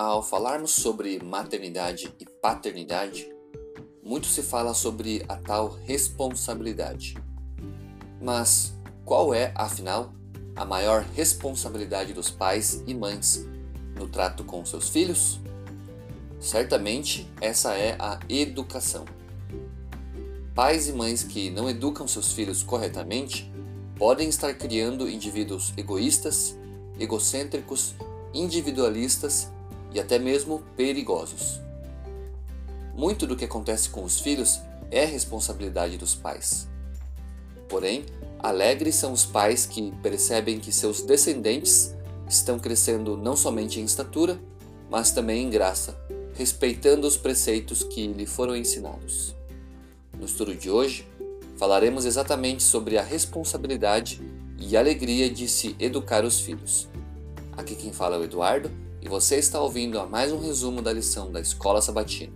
ao falarmos sobre maternidade e paternidade, muito se fala sobre a tal responsabilidade. Mas qual é, afinal, a maior responsabilidade dos pais e mães no trato com seus filhos? Certamente essa é a educação. Pais e mães que não educam seus filhos corretamente podem estar criando indivíduos egoístas, egocêntricos, individualistas e até mesmo perigosos. Muito do que acontece com os filhos é responsabilidade dos pais. Porém, alegres são os pais que percebem que seus descendentes estão crescendo não somente em estatura, mas também em graça, respeitando os preceitos que lhe foram ensinados. No estudo de hoje, falaremos exatamente sobre a responsabilidade e alegria de se educar os filhos. Aqui quem fala é o Eduardo e você está ouvindo a mais um resumo da lição da Escola Sabatina.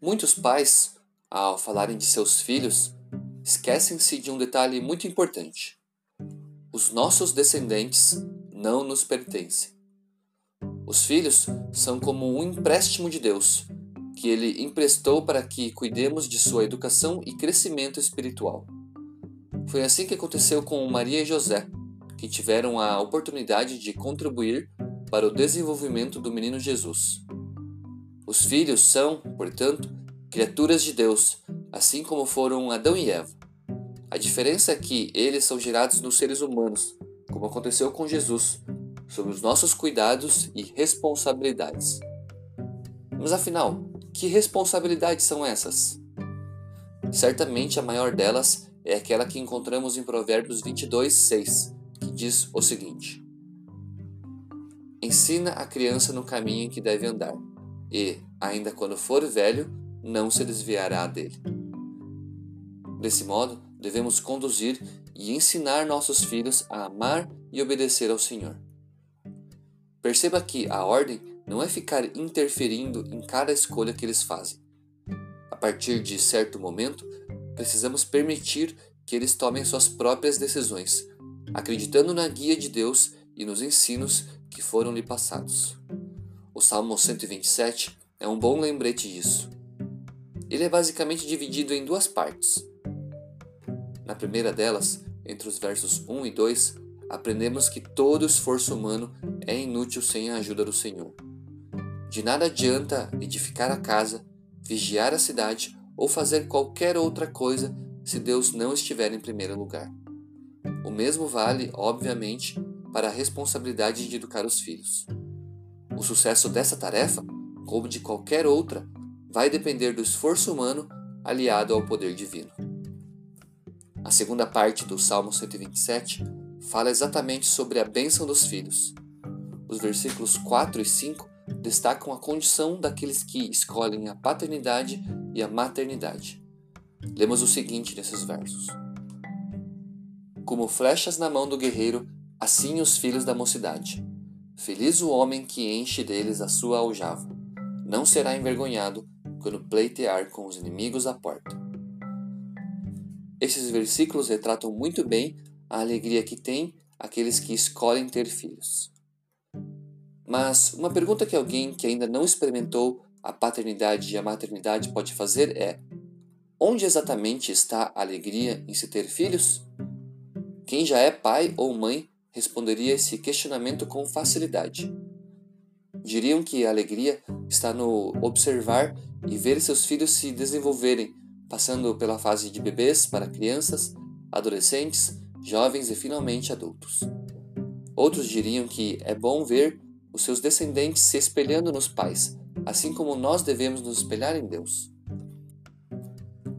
Muitos pais, ao falarem de seus filhos, esquecem-se de um detalhe muito importante. Os nossos descendentes não nos pertencem. Os filhos são como um empréstimo de Deus, que ele emprestou para que cuidemos de sua educação e crescimento espiritual. Foi assim que aconteceu com Maria e José, que tiveram a oportunidade de contribuir para o desenvolvimento do menino Jesus. Os filhos são, portanto, criaturas de Deus, assim como foram Adão e Eva. A diferença é que eles são gerados nos seres humanos, como aconteceu com Jesus, sob os nossos cuidados e responsabilidades. Mas afinal, que responsabilidades são essas? Certamente a maior delas é aquela que encontramos em Provérbios 22, 6, que diz o seguinte: Ensina a criança no caminho em que deve andar, e, ainda quando for velho, não se desviará dele. Desse modo, devemos conduzir e ensinar nossos filhos a amar e obedecer ao Senhor. Perceba que a ordem não é ficar interferindo em cada escolha que eles fazem. A partir de certo momento, precisamos permitir que eles tomem suas próprias decisões, acreditando na guia de Deus e nos ensinos que foram lhe passados. O Salmo 127 é um bom lembrete disso. Ele é basicamente dividido em duas partes. Na primeira delas, entre os versos 1 e 2, aprendemos que todo esforço humano é inútil sem a ajuda do Senhor. De nada adianta edificar a casa, vigiar a cidade ou fazer qualquer outra coisa se Deus não estiver em primeiro lugar. O mesmo vale, obviamente, para a responsabilidade de educar os filhos. O sucesso dessa tarefa, como de qualquer outra, vai depender do esforço humano aliado ao poder divino. A segunda parte do Salmo 127 fala exatamente sobre a bênção dos filhos. Os versículos 4 e 5 destacam a condição daqueles que escolhem a paternidade e a maternidade. Lemos o seguinte nesses versos: Como flechas na mão do guerreiro, assim os filhos da mocidade. Feliz o homem que enche deles a sua aljava. Não será envergonhado quando pleitear com os inimigos à porta. Esses versículos retratam muito bem a alegria que tem aqueles que escolhem ter filhos. Mas uma pergunta que alguém que ainda não experimentou a paternidade e a maternidade pode fazer é: onde exatamente está a alegria em se ter filhos? Quem já é pai ou mãe responderia esse questionamento com facilidade. Diriam que a alegria está no observar e ver seus filhos se desenvolverem passando pela fase de bebês para crianças, adolescentes, jovens e finalmente adultos. Outros diriam que é bom ver os seus descendentes se espelhando nos pais, assim como nós devemos nos espelhar em Deus.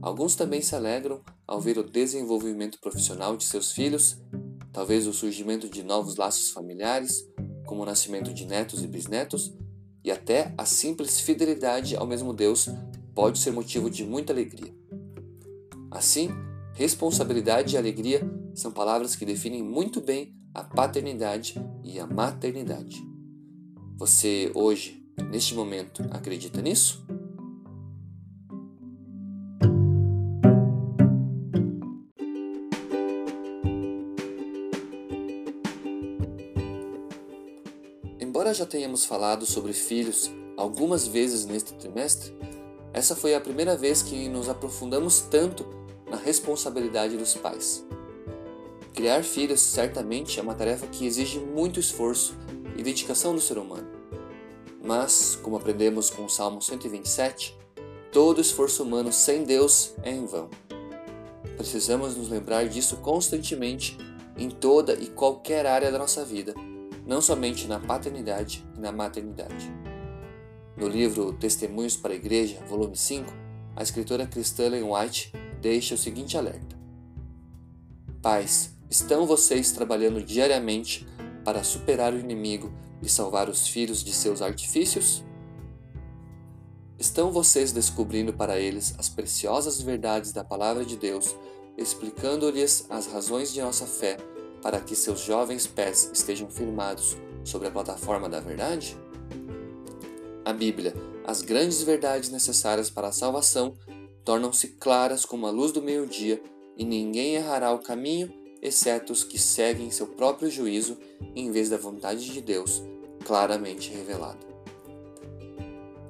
Alguns também se alegram ao ver o desenvolvimento profissional de seus filhos, talvez o surgimento de novos laços familiares, como o nascimento de netos e bisnetos, e até a simples fidelidade ao mesmo Deus pode ser motivo de muita alegria. Assim, responsabilidade e alegria são palavras que definem muito bem a paternidade e a maternidade. Você hoje, neste momento, acredita nisso? Embora já tenhamos falado sobre filhos algumas vezes neste trimestre, essa foi a primeira vez que nos aprofundamos tanto na responsabilidade dos pais. Criar filhos certamente é uma tarefa que exige muito esforço e dedicação do ser humano. Mas, como aprendemos com o Salmo 127, todo esforço humano sem Deus é em vão. Precisamos nos lembrar disso constantemente em toda e qualquer área da nossa vida, não somente na paternidade e na maternidade. No livro Testemunhos para a Igreja, volume 5, a escritora cristã Ellen White deixa o seguinte alerta: Pais, estão vocês trabalhando diariamente para superar o inimigo e salvar os filhos de seus artifícios? Estão vocês descobrindo para eles as preciosas verdades da Palavra de Deus, explicando-lhes as razões de nossa fé para que seus jovens pés estejam firmados sobre a plataforma da verdade? A Bíblia, as grandes verdades necessárias para a salvação, tornam-se claras como a luz do meio-dia, e ninguém errará o caminho, exceto os que seguem seu próprio juízo em vez da vontade de Deus, claramente revelada.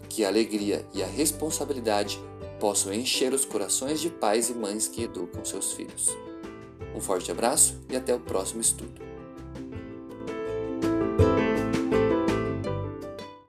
Que a alegria e a responsabilidade possam encher os corações de pais e mães que educam seus filhos. Um forte abraço e até o próximo estudo.